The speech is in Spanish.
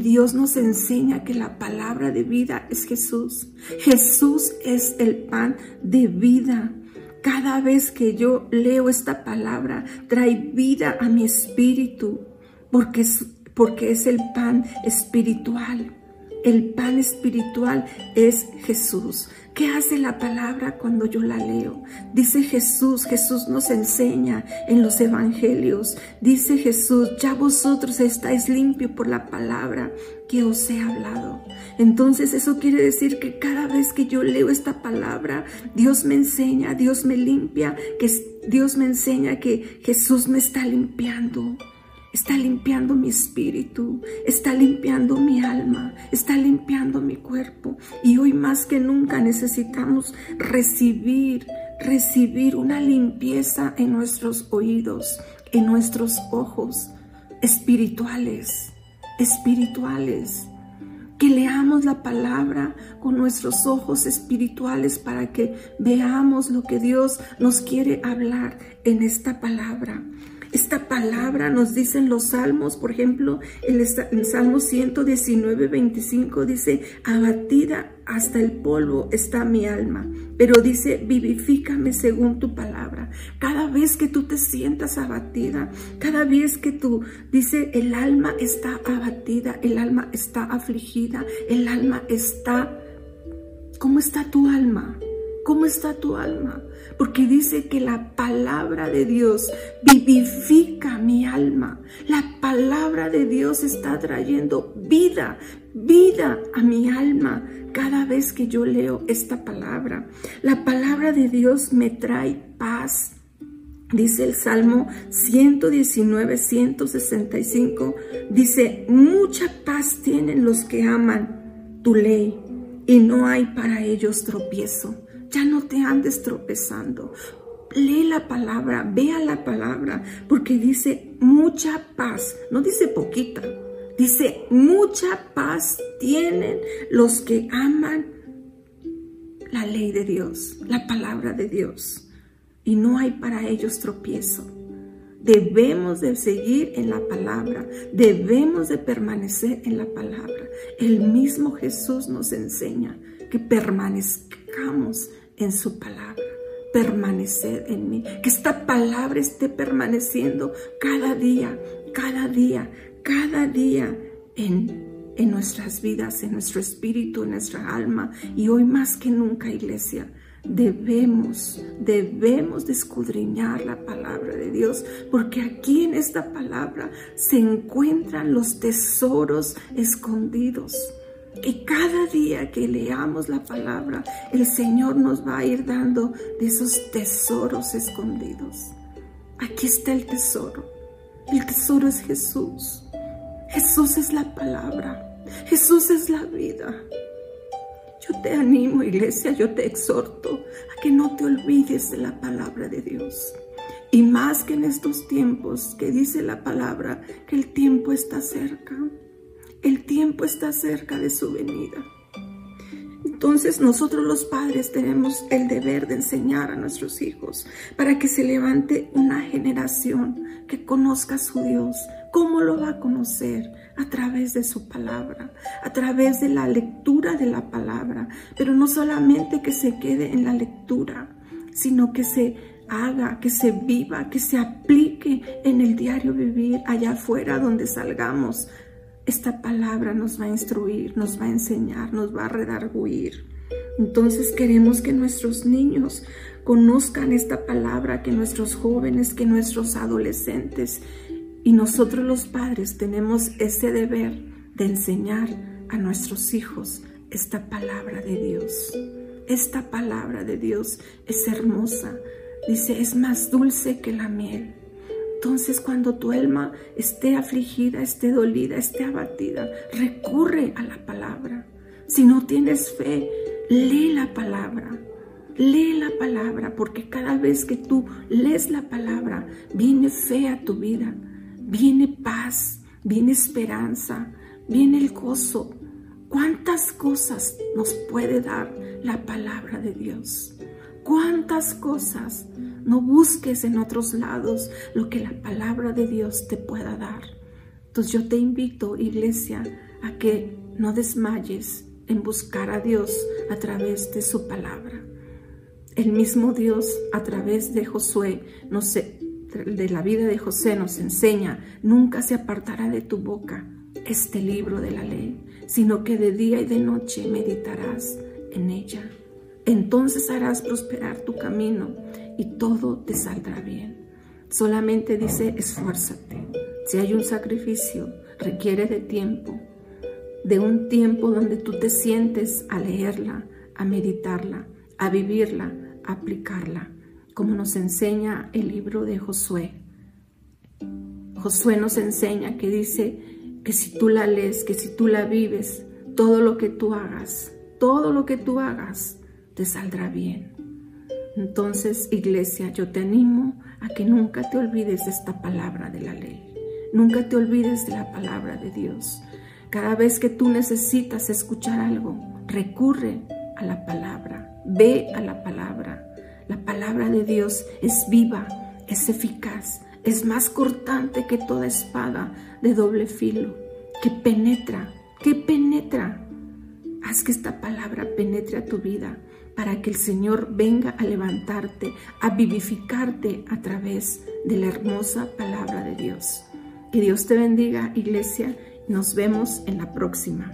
Dios nos enseña que la palabra de vida es Jesús. Jesús es el pan de vida. Cada vez que yo leo esta palabra, trae vida a mi espíritu, porque es, porque es el pan espiritual. El pan espiritual es Jesús. ¿Qué hace la palabra cuando yo la leo? Dice Jesús, Jesús nos enseña en los evangelios. Dice Jesús, ya vosotros estáis limpios por la palabra que os he hablado. Entonces eso quiere decir que cada vez que yo leo esta palabra, Dios me enseña, Dios me limpia, que Dios me enseña que Jesús me está limpiando está limpiando mi espíritu, está limpiando mi alma, está limpiando mi cuerpo. Y hoy más que nunca necesitamos recibir, recibir una limpieza en nuestros oídos, en nuestros ojos espirituales, espirituales. Que leamos la palabra con nuestros ojos espirituales para que veamos lo que Dios nos quiere hablar en esta palabra. Esta palabra nos dicen los salmos, por ejemplo, el, el Salmo 119, 25 dice, abatida hasta el polvo está mi alma, pero dice, vivifícame según tu palabra. Cada vez que tú te sientas abatida, cada vez que tú, dice, el alma está abatida, el alma está afligida, el alma está, ¿cómo está tu alma? ¿Cómo está tu alma? Porque dice que la palabra de Dios vivifica mi alma. La palabra de Dios está trayendo vida, vida a mi alma cada vez que yo leo esta palabra. La palabra de Dios me trae paz. Dice el Salmo 119, 165, dice, mucha paz tienen los que aman tu ley y no hay para ellos tropiezo. Ya no te andes tropezando. Lee la palabra, vea la palabra, porque dice mucha paz, no dice poquita, dice mucha paz tienen los que aman la ley de Dios, la palabra de Dios, y no hay para ellos tropiezo. Debemos de seguir en la palabra, debemos de permanecer en la palabra. El mismo Jesús nos enseña que permanezcamos en su palabra. Permanecer en mí. Que esta palabra esté permaneciendo cada día, cada día, cada día en, en nuestras vidas, en nuestro espíritu, en nuestra alma. Y hoy más que nunca, iglesia, debemos, debemos de escudriñar la palabra de Dios, porque aquí en esta palabra se encuentran los tesoros escondidos. Y cada día que leamos la palabra, el Señor nos va a ir dando de esos tesoros escondidos. Aquí está el tesoro. El tesoro es Jesús. Jesús es la palabra. Jesús es la vida. Yo te animo, iglesia, yo te exhorto a que no te olvides de la palabra de Dios. Y más que en estos tiempos que dice la palabra que el tiempo está cerca. El tiempo está cerca de su venida. Entonces nosotros los padres tenemos el deber de enseñar a nuestros hijos para que se levante una generación que conozca a su Dios. ¿Cómo lo va a conocer? A través de su palabra, a través de la lectura de la palabra. Pero no solamente que se quede en la lectura, sino que se haga, que se viva, que se aplique en el diario vivir allá afuera donde salgamos esta palabra nos va a instruir, nos va a enseñar, nos va a redarguir. Entonces queremos que nuestros niños conozcan esta palabra, que nuestros jóvenes, que nuestros adolescentes y nosotros los padres tenemos ese deber de enseñar a nuestros hijos esta palabra de Dios. Esta palabra de Dios es hermosa. Dice, es más dulce que la miel entonces cuando tu alma esté afligida, esté dolida, esté abatida, recurre a la palabra. Si no tienes fe, lee la palabra. Lee la palabra porque cada vez que tú lees la palabra, viene fe a tu vida, viene paz, viene esperanza, viene el gozo. ¿Cuántas cosas nos puede dar la palabra de Dios? ¿Cuántas cosas? No busques en otros lados lo que la palabra de Dios te pueda dar. Entonces yo te invito, iglesia, a que no desmayes en buscar a Dios a través de su palabra. El mismo Dios a través de Josué, no sé, de la vida de José nos enseña, nunca se apartará de tu boca este libro de la ley, sino que de día y de noche meditarás en ella. Entonces harás prosperar tu camino y todo te saldrá bien. Solamente dice, esfuérzate. Si hay un sacrificio, requiere de tiempo, de un tiempo donde tú te sientes a leerla, a meditarla, a vivirla, a aplicarla, como nos enseña el libro de Josué. Josué nos enseña que dice que si tú la lees, que si tú la vives, todo lo que tú hagas, todo lo que tú hagas, te saldrá bien. Entonces, iglesia, yo te animo a que nunca te olvides de esta palabra de la ley. Nunca te olvides de la palabra de Dios. Cada vez que tú necesitas escuchar algo, recurre a la palabra, ve a la palabra. La palabra de Dios es viva, es eficaz, es más cortante que toda espada de doble filo, que penetra, que penetra. Haz que esta palabra penetre a tu vida para que el Señor venga a levantarte, a vivificarte a través de la hermosa palabra de Dios. Que Dios te bendiga, iglesia. Nos vemos en la próxima.